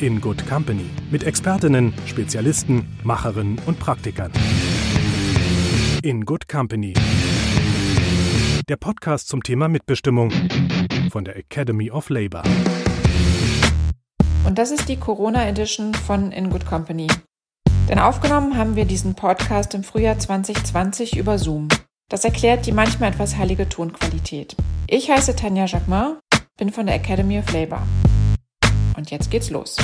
in Good Company mit Expertinnen, Spezialisten, Macherinnen und Praktikern. In Good Company. Der Podcast zum Thema Mitbestimmung von der Academy of Labor. Und das ist die Corona Edition von In Good Company. Denn aufgenommen haben wir diesen Podcast im Frühjahr 2020 über Zoom. Das erklärt die manchmal etwas heilige Tonqualität. Ich heiße Tanja Jacquemin, bin von der Academy of Labor. Und jetzt geht's los.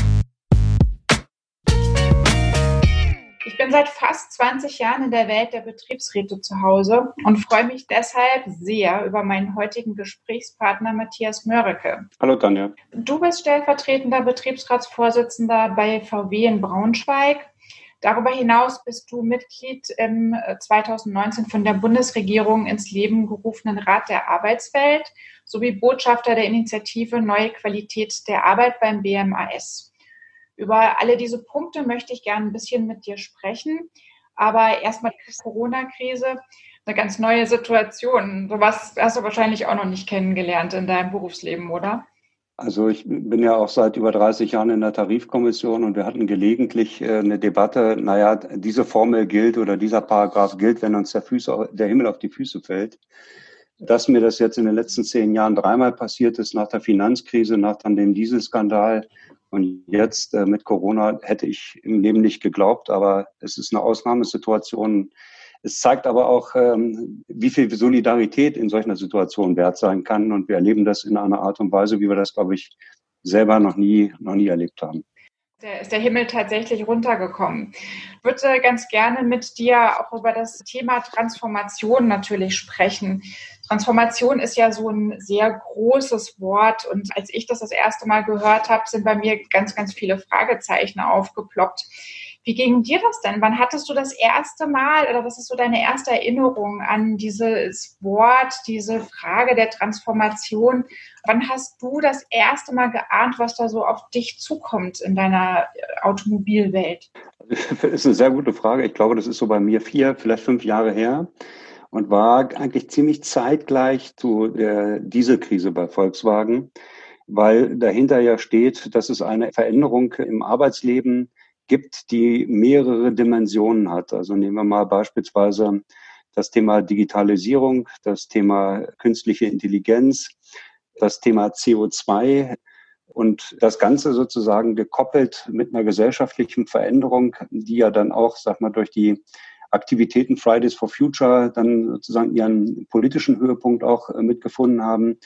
Ich bin seit fast 20 Jahren in der Welt der Betriebsräte zu Hause und freue mich deshalb sehr über meinen heutigen Gesprächspartner Matthias Mörike. Hallo Tanja. Du bist stellvertretender Betriebsratsvorsitzender bei VW in Braunschweig. Darüber hinaus bist du Mitglied im 2019 von der Bundesregierung ins Leben gerufenen Rat der Arbeitswelt sowie Botschafter der Initiative Neue Qualität der Arbeit beim BMAS. Über alle diese Punkte möchte ich gerne ein bisschen mit dir sprechen. Aber erstmal die Corona-Krise, eine ganz neue Situation. Sowas hast du wahrscheinlich auch noch nicht kennengelernt in deinem Berufsleben, oder? Also ich bin ja auch seit über 30 Jahren in der Tarifkommission und wir hatten gelegentlich äh, eine Debatte, naja, diese Formel gilt oder dieser Paragraph gilt, wenn uns der, Füße, der Himmel auf die Füße fällt. Dass mir das jetzt in den letzten zehn Jahren dreimal passiert ist, nach der Finanzkrise, nach dann dem Dieselskandal und jetzt äh, mit Corona, hätte ich im Leben nicht geglaubt, aber es ist eine Ausnahmesituation. Es zeigt aber auch, ähm, wie viel Solidarität in solcher Situation wert sein kann. Und wir erleben das in einer Art und Weise, wie wir das, glaube ich, selber noch nie, noch nie erlebt haben. Der, ist der Himmel tatsächlich runtergekommen. Ich würde ganz gerne mit dir auch über das Thema Transformation natürlich sprechen. Transformation ist ja so ein sehr großes Wort und als ich das das erste Mal gehört habe, sind bei mir ganz, ganz viele Fragezeichen aufgeploppt. Wie ging dir das denn? Wann hattest du das erste Mal oder was ist so deine erste Erinnerung an dieses Wort, diese Frage der Transformation? Wann hast du das erste Mal geahnt, was da so auf dich zukommt in deiner Automobilwelt? Das ist eine sehr gute Frage. Ich glaube, das ist so bei mir vier, vielleicht fünf Jahre her und war eigentlich ziemlich zeitgleich zu der Dieselkrise bei Volkswagen, weil dahinter ja steht, dass es eine Veränderung im Arbeitsleben gibt, die mehrere Dimensionen hat. Also nehmen wir mal beispielsweise das Thema Digitalisierung, das Thema künstliche Intelligenz, das Thema CO2 und das Ganze sozusagen gekoppelt mit einer gesellschaftlichen Veränderung, die ja dann auch, sag mal, durch die Aktivitäten Fridays for Future dann sozusagen ihren politischen Höhepunkt auch äh, mitgefunden haben,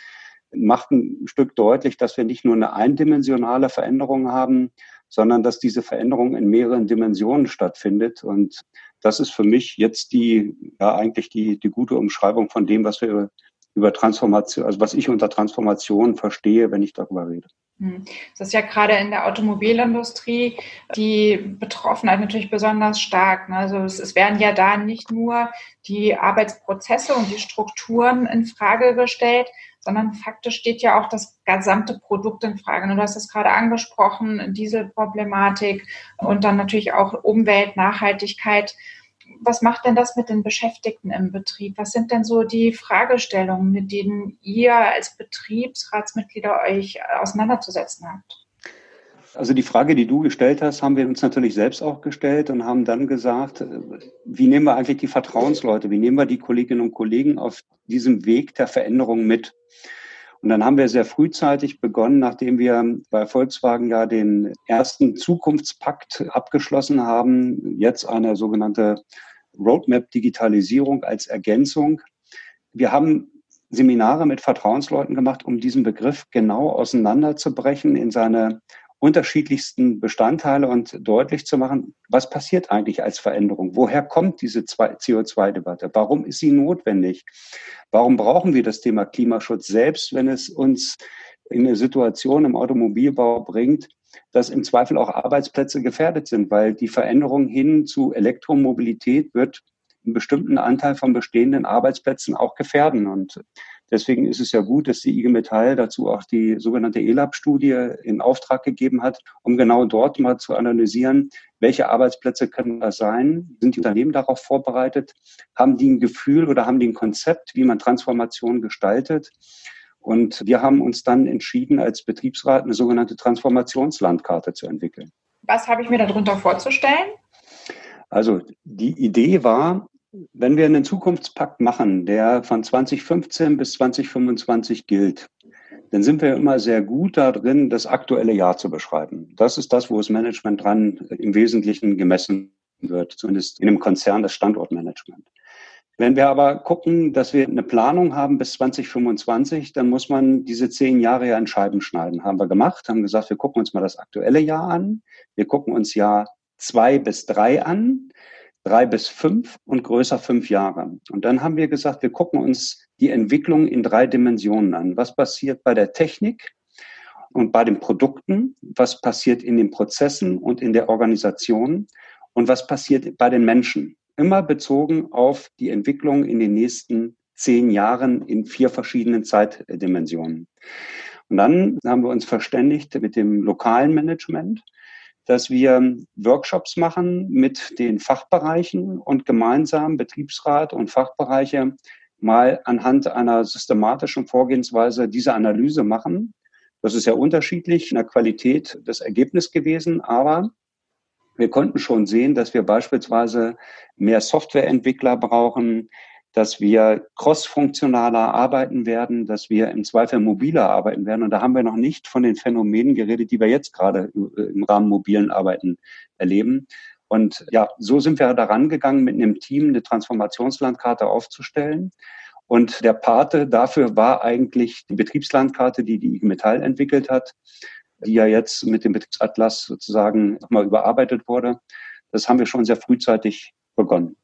macht ein Stück deutlich, dass wir nicht nur eine eindimensionale Veränderung haben, sondern dass diese Veränderung in mehreren Dimensionen stattfindet. Und das ist für mich jetzt die, ja, eigentlich die, die gute Umschreibung von dem, was wir über Transformation, also was ich unter Transformation verstehe, wenn ich darüber rede. Hm. Das ist ja gerade in der Automobilindustrie die Betroffenheit natürlich besonders stark. Ne? Also es, es, werden ja da nicht nur die Arbeitsprozesse und die Strukturen in Frage gestellt, sondern faktisch steht ja auch das gesamte Produkt in Frage. Du hast es gerade angesprochen, Dieselproblematik und dann natürlich auch Umwelt, Nachhaltigkeit was macht denn das mit den Beschäftigten im Betrieb? Was sind denn so die Fragestellungen, mit denen ihr als Betriebsratsmitglieder euch auseinanderzusetzen habt? Also die Frage, die du gestellt hast, haben wir uns natürlich selbst auch gestellt und haben dann gesagt, wie nehmen wir eigentlich die Vertrauensleute, wie nehmen wir die Kolleginnen und Kollegen auf diesem Weg der Veränderung mit? Und dann haben wir sehr frühzeitig begonnen, nachdem wir bei Volkswagen ja den ersten Zukunftspakt abgeschlossen haben, jetzt eine sogenannte Roadmap Digitalisierung als Ergänzung. Wir haben Seminare mit Vertrauensleuten gemacht, um diesen Begriff genau auseinanderzubrechen in seine unterschiedlichsten Bestandteile und deutlich zu machen, was passiert eigentlich als Veränderung? Woher kommt diese CO2-Debatte? Warum ist sie notwendig? Warum brauchen wir das Thema Klimaschutz selbst, wenn es uns in eine Situation im Automobilbau bringt, dass im Zweifel auch Arbeitsplätze gefährdet sind, weil die Veränderung hin zu Elektromobilität wird einen bestimmten Anteil von bestehenden Arbeitsplätzen auch gefährden. Und deswegen ist es ja gut, dass die IG Metall dazu auch die sogenannte ELAB-Studie in Auftrag gegeben hat, um genau dort mal zu analysieren, welche Arbeitsplätze können das sein? Sind die Unternehmen darauf vorbereitet? Haben die ein Gefühl oder haben die ein Konzept, wie man Transformation gestaltet? Und wir haben uns dann entschieden, als Betriebsrat eine sogenannte Transformationslandkarte zu entwickeln. Was habe ich mir darunter vorzustellen? Also die Idee war, wenn wir einen Zukunftspakt machen, der von 2015 bis 2025 gilt, dann sind wir immer sehr gut darin, das aktuelle Jahr zu beschreiben. Das ist das, wo das Management dran im Wesentlichen gemessen wird, zumindest in einem Konzern das Standortmanagement. Wenn wir aber gucken, dass wir eine Planung haben bis 2025, dann muss man diese zehn Jahre ja in Scheiben schneiden. Haben wir gemacht, haben gesagt, wir gucken uns mal das aktuelle Jahr an. Wir gucken uns Jahr zwei bis drei an, drei bis fünf und größer fünf Jahre. Und dann haben wir gesagt, wir gucken uns die Entwicklung in drei Dimensionen an. Was passiert bei der Technik und bei den Produkten? Was passiert in den Prozessen und in der Organisation? Und was passiert bei den Menschen? immer bezogen auf die Entwicklung in den nächsten zehn Jahren in vier verschiedenen Zeitdimensionen. Und dann haben wir uns verständigt mit dem lokalen Management, dass wir Workshops machen mit den Fachbereichen und gemeinsam Betriebsrat und Fachbereiche mal anhand einer systematischen Vorgehensweise diese Analyse machen. Das ist ja unterschiedlich in der Qualität des Ergebnisses gewesen, aber wir konnten schon sehen, dass wir beispielsweise mehr Softwareentwickler brauchen, dass wir crossfunktionaler arbeiten werden, dass wir im Zweifel mobiler arbeiten werden. Und da haben wir noch nicht von den Phänomenen geredet, die wir jetzt gerade im Rahmen mobilen Arbeiten erleben. Und ja, so sind wir daran gegangen, mit einem Team eine Transformationslandkarte aufzustellen. Und der Pate dafür war eigentlich die Betriebslandkarte, die die IG Metall entwickelt hat die ja jetzt mit dem Betriebsatlas sozusagen nochmal überarbeitet wurde. Das haben wir schon sehr frühzeitig begonnen.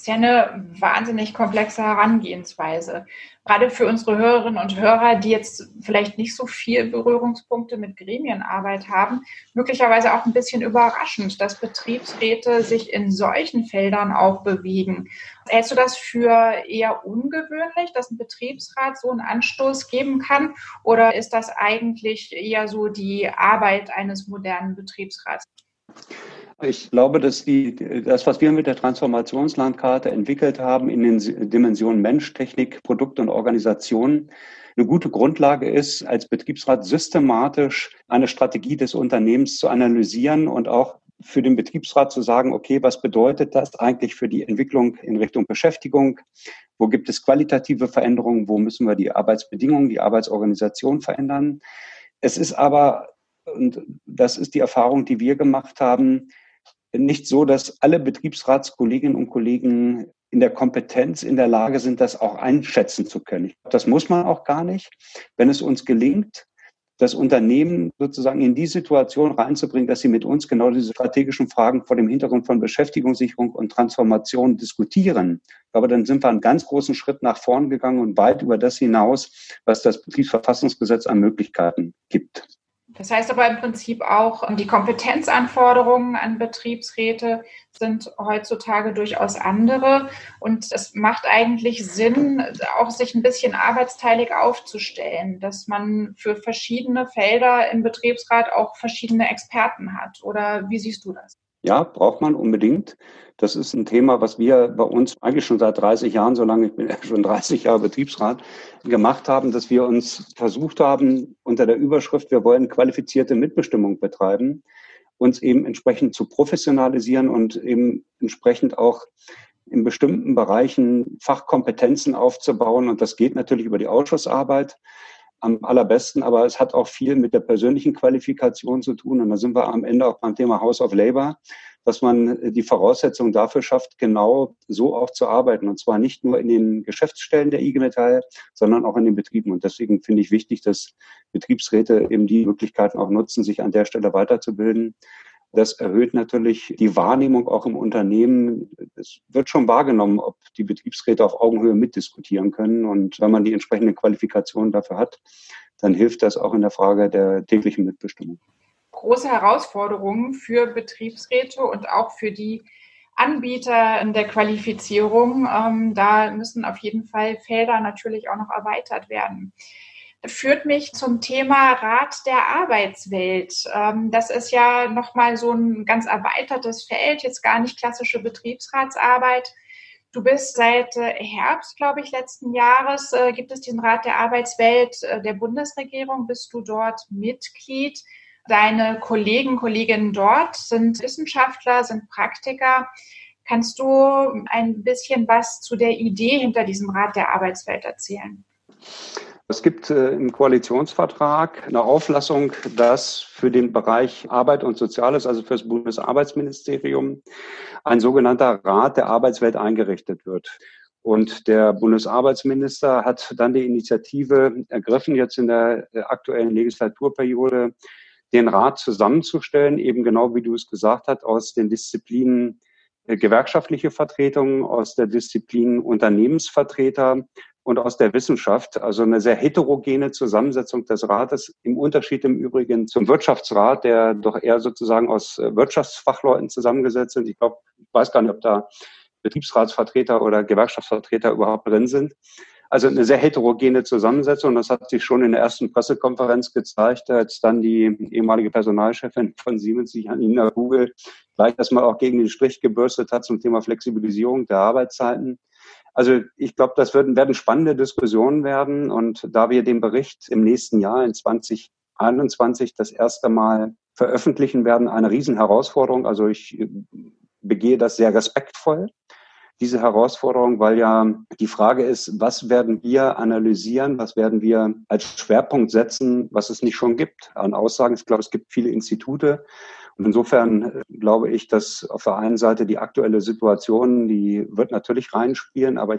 Ist ja eine wahnsinnig komplexe Herangehensweise. Gerade für unsere Hörerinnen und Hörer, die jetzt vielleicht nicht so viel Berührungspunkte mit Gremienarbeit haben, möglicherweise auch ein bisschen überraschend, dass Betriebsräte sich in solchen Feldern auch bewegen. Hältst du das für eher ungewöhnlich, dass ein Betriebsrat so einen Anstoß geben kann? Oder ist das eigentlich eher so die Arbeit eines modernen Betriebsrats? Ich glaube, dass die, das, was wir mit der Transformationslandkarte entwickelt haben in den Dimensionen Mensch, Technik, Produkt und Organisation, eine gute Grundlage ist, als Betriebsrat systematisch eine Strategie des Unternehmens zu analysieren und auch für den Betriebsrat zu sagen, okay, was bedeutet das eigentlich für die Entwicklung in Richtung Beschäftigung? Wo gibt es qualitative Veränderungen? Wo müssen wir die Arbeitsbedingungen, die Arbeitsorganisation verändern? Es ist aber, und das ist die Erfahrung, die wir gemacht haben, nicht so, dass alle Betriebsratskolleginnen und Kollegen in der Kompetenz in der Lage sind, das auch einschätzen zu können. Das muss man auch gar nicht. Wenn es uns gelingt, das Unternehmen sozusagen in die Situation reinzubringen, dass sie mit uns genau diese strategischen Fragen vor dem Hintergrund von Beschäftigungssicherung und Transformation diskutieren. Aber dann sind wir einen ganz großen Schritt nach vorn gegangen und weit über das hinaus, was das Betriebsverfassungsgesetz an Möglichkeiten gibt. Das heißt aber im Prinzip auch, die Kompetenzanforderungen an Betriebsräte sind heutzutage durchaus andere. Und es macht eigentlich Sinn, auch sich ein bisschen arbeitsteilig aufzustellen, dass man für verschiedene Felder im Betriebsrat auch verschiedene Experten hat. Oder wie siehst du das? Ja, braucht man unbedingt. Das ist ein Thema, was wir bei uns eigentlich schon seit 30 Jahren, so lange ich bin schon 30 Jahre Betriebsrat, gemacht haben, dass wir uns versucht haben, unter der Überschrift, wir wollen qualifizierte Mitbestimmung betreiben, uns eben entsprechend zu professionalisieren und eben entsprechend auch in bestimmten Bereichen Fachkompetenzen aufzubauen. Und das geht natürlich über die Ausschussarbeit am allerbesten, aber es hat auch viel mit der persönlichen Qualifikation zu tun. Und da sind wir am Ende auch beim Thema House of Labor, dass man die Voraussetzungen dafür schafft, genau so auch zu arbeiten. Und zwar nicht nur in den Geschäftsstellen der IG Metall, sondern auch in den Betrieben. Und deswegen finde ich wichtig, dass Betriebsräte eben die Möglichkeiten auch nutzen, sich an der Stelle weiterzubilden. Das erhöht natürlich die Wahrnehmung auch im Unternehmen. Es wird schon wahrgenommen, ob die Betriebsräte auf Augenhöhe mitdiskutieren können. Und wenn man die entsprechende Qualifikation dafür hat, dann hilft das auch in der Frage der täglichen Mitbestimmung. große Herausforderungen für Betriebsräte und auch für die Anbieter in der Qualifizierung. Ähm, da müssen auf jeden Fall Felder natürlich auch noch erweitert werden führt mich zum Thema Rat der Arbeitswelt. Ähm, das ist ja nochmal so ein ganz erweitertes Feld, jetzt gar nicht klassische Betriebsratsarbeit. Du bist seit äh, Herbst, glaube ich, letzten Jahres, äh, gibt es den Rat der Arbeitswelt äh, der Bundesregierung, bist du dort Mitglied. Deine Kollegen, Kolleginnen dort sind Wissenschaftler, sind Praktiker. Kannst du ein bisschen was zu der Idee hinter diesem Rat der Arbeitswelt erzählen? Es gibt äh, im Koalitionsvertrag eine Auflassung, dass für den Bereich Arbeit und Soziales, also für das Bundesarbeitsministerium, ein sogenannter Rat der Arbeitswelt eingerichtet wird. Und der Bundesarbeitsminister hat dann die Initiative ergriffen, jetzt in der aktuellen Legislaturperiode, den Rat zusammenzustellen, eben genau wie du es gesagt hast, aus den Disziplinen äh, gewerkschaftliche Vertretung, aus der Disziplin Unternehmensvertreter und aus der Wissenschaft. Also eine sehr heterogene Zusammensetzung des Rates, im Unterschied im Übrigen zum Wirtschaftsrat, der doch eher sozusagen aus äh, Wirtschaftsfachleuten zusammengesetzt sind. Ich glaube, ich weiß gar nicht, ob da Betriebsratsvertreter oder Gewerkschaftsvertreter überhaupt drin sind. Also eine sehr heterogene Zusammensetzung. Das hat sich schon in der ersten Pressekonferenz gezeigt, als dann die ehemalige Personalchefin von Siemens sich an Ina Google gleich erstmal auch gegen den Strich gebürstet hat zum Thema Flexibilisierung der Arbeitszeiten. Also ich glaube, das werden, werden spannende Diskussionen werden. Und da wir den Bericht im nächsten Jahr in 2021 das erste Mal veröffentlichen werden, eine Riesenherausforderung. Also ich begehe das sehr respektvoll, diese Herausforderung, weil ja die Frage ist, was werden wir analysieren, was werden wir als Schwerpunkt setzen, was es nicht schon gibt an Aussagen. Ich glaube, es gibt viele Institute, insofern äh, glaube ich, dass auf der einen Seite die aktuelle Situation, die wird natürlich reinspielen, aber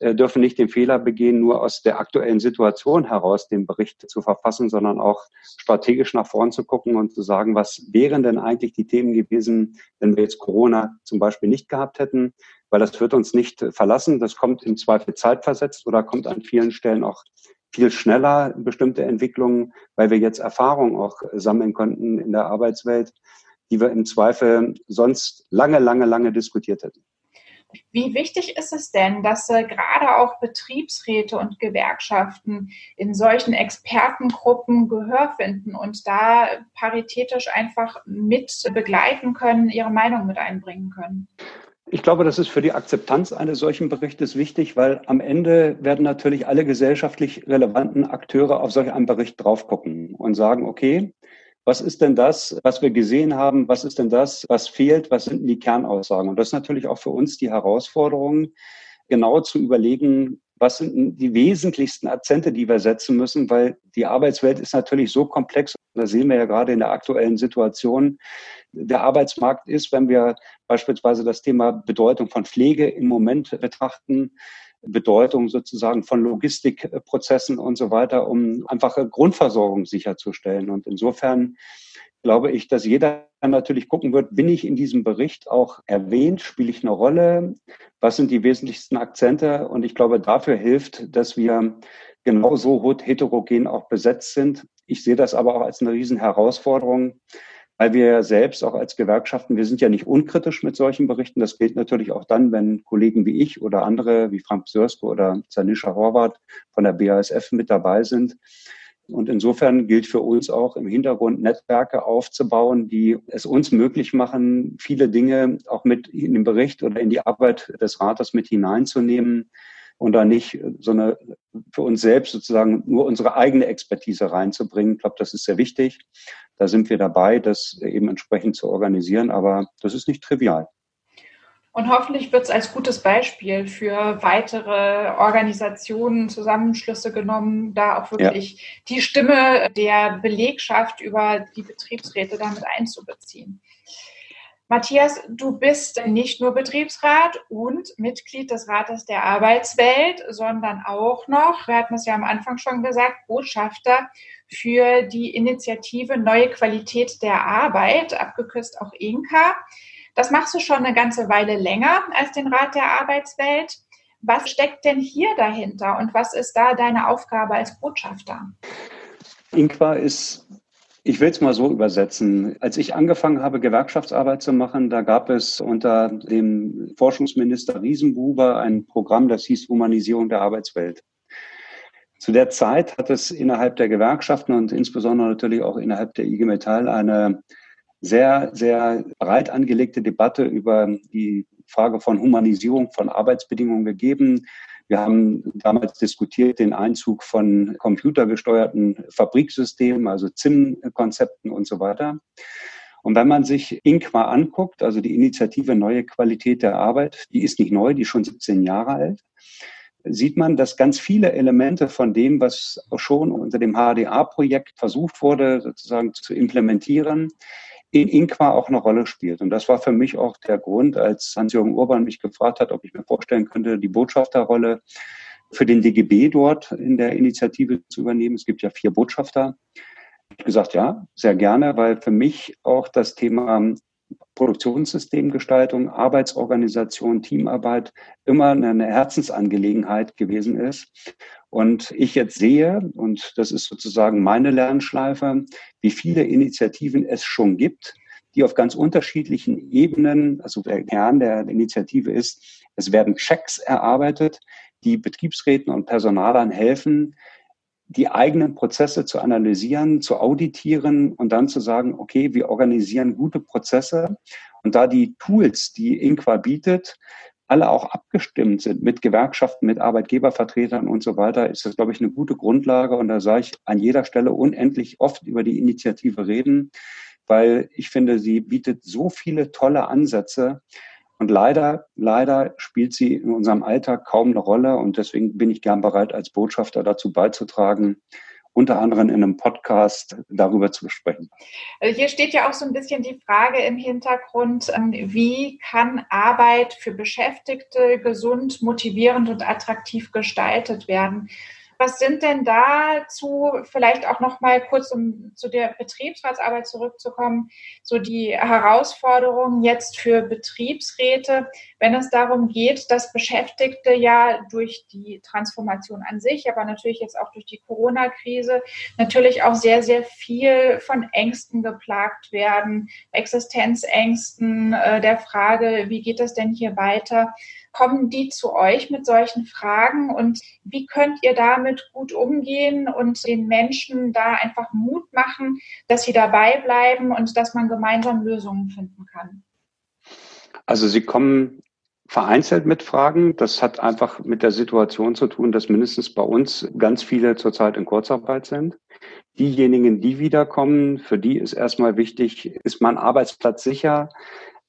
äh, dürfen nicht den Fehler begehen, nur aus der aktuellen Situation heraus den Bericht zu verfassen, sondern auch strategisch nach vorn zu gucken und zu sagen, was wären denn eigentlich die Themen gewesen, wenn wir jetzt Corona zum Beispiel nicht gehabt hätten, weil das wird uns nicht verlassen. Das kommt im Zweifel zeitversetzt oder kommt an vielen Stellen auch viel schneller bestimmte Entwicklungen, weil wir jetzt Erfahrung auch sammeln konnten in der Arbeitswelt, die wir im Zweifel sonst lange, lange, lange diskutiert hätten. Wie wichtig ist es denn, dass äh, gerade auch Betriebsräte und Gewerkschaften in solchen Expertengruppen Gehör finden und da paritätisch einfach mit begleiten können, ihre Meinung mit einbringen können? Ich glaube, das ist für die Akzeptanz eines solchen Berichtes wichtig, weil am Ende werden natürlich alle gesellschaftlich relevanten Akteure auf solch einen Bericht drauf gucken und sagen, okay, was ist denn das, was wir gesehen haben? Was ist denn das, was fehlt? Was sind die Kernaussagen? Und das ist natürlich auch für uns die Herausforderung, genau zu überlegen, was sind die wesentlichsten Akzente, die wir setzen müssen, weil die Arbeitswelt ist natürlich so komplex. Das sehen wir ja gerade in der aktuellen Situation, der Arbeitsmarkt ist, wenn wir beispielsweise das Thema Bedeutung von Pflege im Moment betrachten, Bedeutung sozusagen von Logistikprozessen und so weiter, um einfache Grundversorgung sicherzustellen. Und insofern glaube ich, dass jeder natürlich gucken wird, bin ich in diesem Bericht auch erwähnt, spiele ich eine Rolle, was sind die wesentlichsten Akzente? Und ich glaube, dafür hilft, dass wir genauso heterogen auch besetzt sind. Ich sehe das aber auch als eine Riesenherausforderung, weil wir ja selbst auch als Gewerkschaften, wir sind ja nicht unkritisch mit solchen Berichten. Das gilt natürlich auch dann, wenn Kollegen wie ich oder andere wie Frank Sörske oder Zanisha Horvath von der BASF mit dabei sind. Und insofern gilt für uns auch im Hintergrund Netzwerke aufzubauen, die es uns möglich machen, viele Dinge auch mit in den Bericht oder in die Arbeit des Rates mit hineinzunehmen und da nicht so eine für uns selbst sozusagen nur unsere eigene Expertise reinzubringen. Ich glaube, das ist sehr wichtig. Da sind wir dabei, das eben entsprechend zu organisieren, aber das ist nicht trivial. Und hoffentlich wird es als gutes Beispiel für weitere Organisationen, Zusammenschlüsse genommen, da auch wirklich ja. die Stimme der Belegschaft über die Betriebsräte damit einzubeziehen. Matthias, du bist nicht nur Betriebsrat und Mitglied des Rates der Arbeitswelt, sondern auch noch, wir hatten es ja am Anfang schon gesagt, Botschafter für die Initiative Neue Qualität der Arbeit, abgekürzt auch INKA. Das machst du schon eine ganze Weile länger als den Rat der Arbeitswelt. Was steckt denn hier dahinter und was ist da deine Aufgabe als Botschafter? INQA ist Ich will es mal so übersetzen. Als ich angefangen habe, Gewerkschaftsarbeit zu machen, da gab es unter dem Forschungsminister Riesenbuber ein Programm, das hieß Humanisierung der Arbeitswelt. Zu der Zeit hat es innerhalb der Gewerkschaften und insbesondere natürlich auch innerhalb der IG Metall eine sehr, sehr breit angelegte Debatte über die Frage von Humanisierung von Arbeitsbedingungen gegeben. Wir haben damals diskutiert den Einzug von computergesteuerten Fabriksystemen, also ZIM-Konzepten und so weiter. Und wenn man sich INQUA anguckt, also die Initiative Neue Qualität der Arbeit, die ist nicht neu, die ist schon 17 Jahre alt, sieht man, dass ganz viele Elemente von dem, was schon unter dem HDA-Projekt versucht wurde, sozusagen zu implementieren, in Inqua auch eine Rolle spielt. Und das war für mich auch der Grund, als Hans-Jürgen Urban mich gefragt hat, ob ich mir vorstellen könnte, die Botschafterrolle für den DGB dort in der Initiative zu übernehmen. Es gibt ja vier Botschafter. Ich habe gesagt, ja, sehr gerne, weil für mich auch das Thema Produktionssystemgestaltung, Arbeitsorganisation, Teamarbeit immer eine Herzensangelegenheit gewesen ist. Und ich jetzt sehe, und das ist sozusagen meine Lernschleife, wie viele Initiativen es schon gibt, die auf ganz unterschiedlichen Ebenen, also der Kern der Initiative ist, es werden Checks erarbeitet, die Betriebsräten und Personalern helfen, die eigenen Prozesse zu analysieren, zu auditieren und dann zu sagen, okay, wir organisieren gute Prozesse. Und da die Tools, die Inqua bietet, alle auch abgestimmt sind mit Gewerkschaften, mit Arbeitgebervertretern und so weiter, ist das, glaube ich, eine gute Grundlage. Und da sage ich an jeder Stelle unendlich oft über die Initiative reden, weil ich finde, sie bietet so viele tolle Ansätze. Und leider, leider spielt sie in unserem Alltag kaum eine Rolle. Und deswegen bin ich gern bereit, als Botschafter dazu beizutragen, unter anderem in einem Podcast darüber zu besprechen. Also hier steht ja auch so ein bisschen die Frage im Hintergrund, ähm, wie kann Arbeit für Beschäftigte gesund, motivierend und attraktiv gestaltet werden? Was sind denn dazu vielleicht auch noch mal kurz, um zu der Betriebsratsarbeit zurückzukommen, so die Herausforderungen jetzt für Betriebsräte, wenn es darum geht, dass Beschäftigte ja durch die Transformation an sich, aber natürlich jetzt auch durch die Corona-Krise natürlich auch sehr, sehr viel von Ängsten geplagt werden, Existenzängsten, äh, der Frage, wie geht es denn hier weiter? Kommen die zu euch mit solchen Fragen und wie könnt ihr damit gut umgehen und den Menschen da einfach Mut machen, dass sie dabei bleiben und dass man gemeinsam Lösungen finden kann? Also sie kommen vereinzelt mit Fragen. Das hat einfach mit der Situation zu tun, dass mindestens bei uns ganz viele zurzeit in Kurzarbeit sind. Diejenigen, die wiederkommen, für die ist erstmal wichtig, ist mein Arbeitsplatz sicher?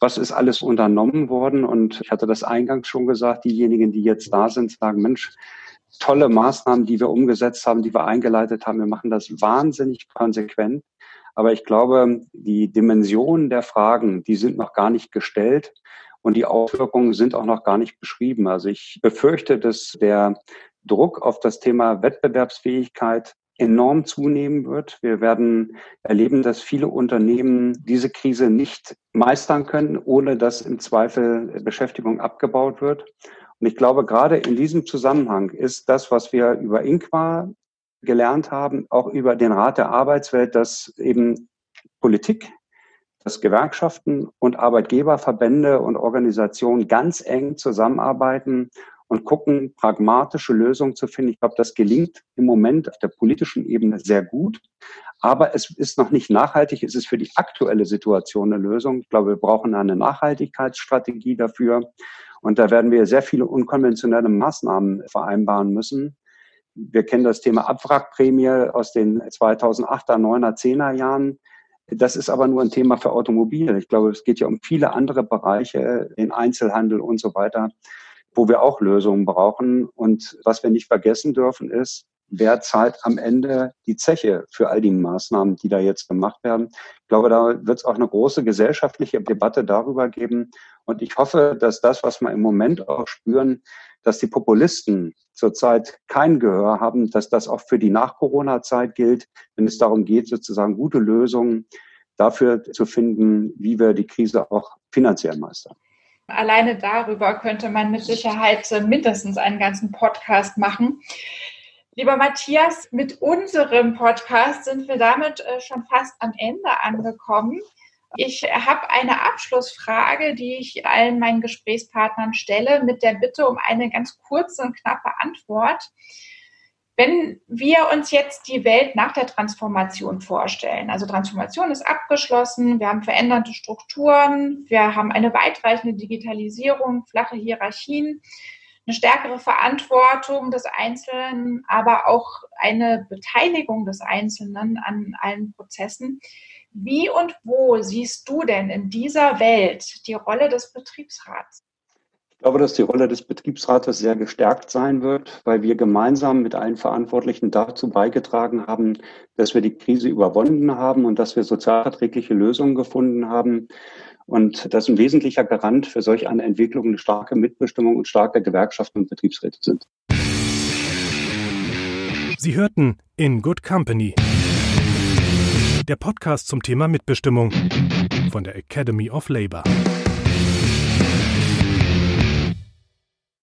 Was ist alles unternommen worden? Und ich hatte das eingangs schon gesagt, diejenigen, die jetzt da sind, sagen, Mensch, tolle Maßnahmen, die wir umgesetzt haben, die wir eingeleitet haben. Wir machen das wahnsinnig konsequent. Aber ich glaube, die Dimensionen der Fragen, die sind noch gar nicht gestellt und die Auswirkungen sind auch noch gar nicht beschrieben. Also ich befürchte, dass der Druck auf das Thema Wettbewerbsfähigkeit enorm zunehmen wird. Wir werden erleben, dass viele Unternehmen diese Krise nicht meistern können, ohne dass im Zweifel Beschäftigung abgebaut wird. Und ich glaube, gerade in diesem Zusammenhang ist das, was wir über Inqua gelernt haben, auch über den Rat der Arbeitswelt, dass eben Politik, dass Gewerkschaften und Arbeitgeberverbände und Organisationen ganz eng zusammenarbeiten und gucken, pragmatische Lösungen zu finden. Ich glaube, das gelingt im Moment auf der politischen Ebene sehr gut. Aber es ist noch nicht nachhaltig. Es ist für die aktuelle Situation eine Lösung. Ich glaube, wir brauchen eine Nachhaltigkeitsstrategie dafür. Und da werden wir sehr viele unkonventionelle Maßnahmen vereinbaren müssen. Wir kennen das Thema Abwrackprämie aus den 2008er, 9er, 10er Jahren. Das ist aber nur ein Thema für Automobil. Ich glaube, es geht ja um viele andere Bereiche, den Einzelhandel und so weiter wo wir auch Lösungen brauchen. Und was wir nicht vergessen dürfen, ist, wer zahlt am Ende die Zeche für all die Maßnahmen, die da jetzt gemacht werden. Ich glaube, da wird es auch eine große gesellschaftliche Debatte darüber geben. Und ich hoffe, dass das, was wir im Moment auch spüren, dass die Populisten zurzeit kein Gehör haben, dass das auch für die Nach-Corona-Zeit gilt, wenn es darum geht, sozusagen gute Lösungen dafür zu finden, wie wir die Krise auch finanziell meistern. Alleine darüber könnte man mit Sicherheit mindestens einen ganzen Podcast machen. Lieber Matthias, mit unserem Podcast sind wir damit äh, schon fast am Ende angekommen. Ich habe eine Abschlussfrage, die ich allen meinen Gesprächspartnern stelle, mit der Bitte um eine ganz kurze und knappe Antwort. Wenn wir uns jetzt die Welt nach der Transformation vorstellen, also Transformation ist abgeschlossen, wir haben veränderte Strukturen, wir haben eine weitreichende Digitalisierung, flache Hierarchien, eine stärkere Verantwortung des Einzelnen, aber auch eine Beteiligung des Einzelnen an allen Prozessen. Wie und wo siehst du denn in dieser Welt die Rolle des Betriebsrats? Ich glaube, dass die Rolle des Betriebsrates sehr gestärkt sein wird, weil wir gemeinsam mit allen Verantwortlichen dazu beigetragen haben, dass wir die Krise überwunden haben und dass wir sozialverträgliche Lösungen gefunden haben. Und dass ein wesentlicher Garant für solch eine Entwicklung eine starke Mitbestimmung und starke Gewerkschaften und Betriebsräte sind. Sie hörten In Good Company. Der Podcast zum Thema Mitbestimmung von der Academy of Labor.